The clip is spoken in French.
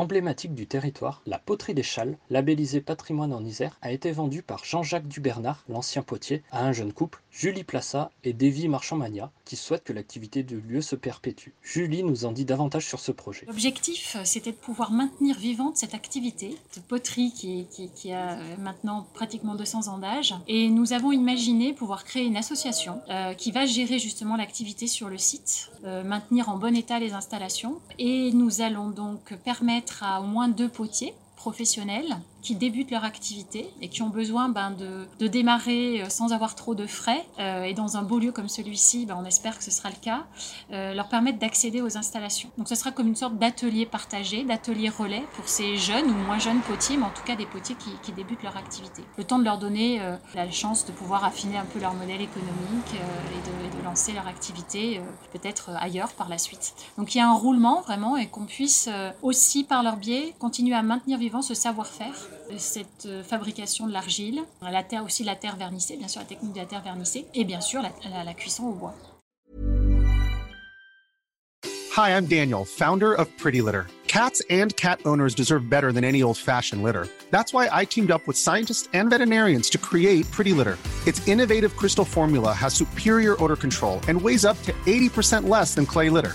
Emblématique du territoire, la poterie des Châles, labellisée patrimoine en Isère, a été vendue par Jean-Jacques Dubernard, l'ancien potier, à un jeune couple, Julie Plassa et Davy Marchand-Magna, qui souhaitent que l'activité du lieu se perpétue. Julie nous en dit davantage sur ce projet. L'objectif, c'était de pouvoir maintenir vivante cette activité de poterie qui, a maintenant pratiquement 200 ans d'âge. Et nous avons imaginé pouvoir créer une association euh, qui va gérer justement l'activité sur le site, euh, maintenir en bon état les installations. Et nous allons donc permettre à au moins deux potiers professionnels qui débutent leur activité et qui ont besoin ben, de, de, démarrer euh, sans avoir trop de frais euh, et dans un beau lieu comme celui-ci, ben, on espère que ce sera le cas, euh, leur permettre d'accéder aux installations. Donc ce sera comme une sorte d'atelier partagé, d'atelier relais pour ces jeunes ou moins jeunes potiers, mais en tout cas des potiers qui, qui débutent leur activité. Le temps de leur donner la chance de pouvoir affiner un peu leur modèle économique et de, et, de, lancer leur activité peut-être ailleurs par la suite. Donc il y a un roulement vraiment et qu'on puisse aussi par leur biais continuer à maintenir vivant ce savoir-faire euh, cette euh, fabrication de l'argile, la terre aussi la terre vernissée, bien sûr la technique de la terre vernissée, et bien sûr la, la, la cuisson au bois. Hi, I'm Daniel, founder of Pretty Litter. Cats and cat owners deserve better than any old-fashioned litter. That's why I teamed up with scientists and veterinarians to create Pretty Litter. Its innovative crystal formula has superior odor control and weighs up to 80% less than clay litter.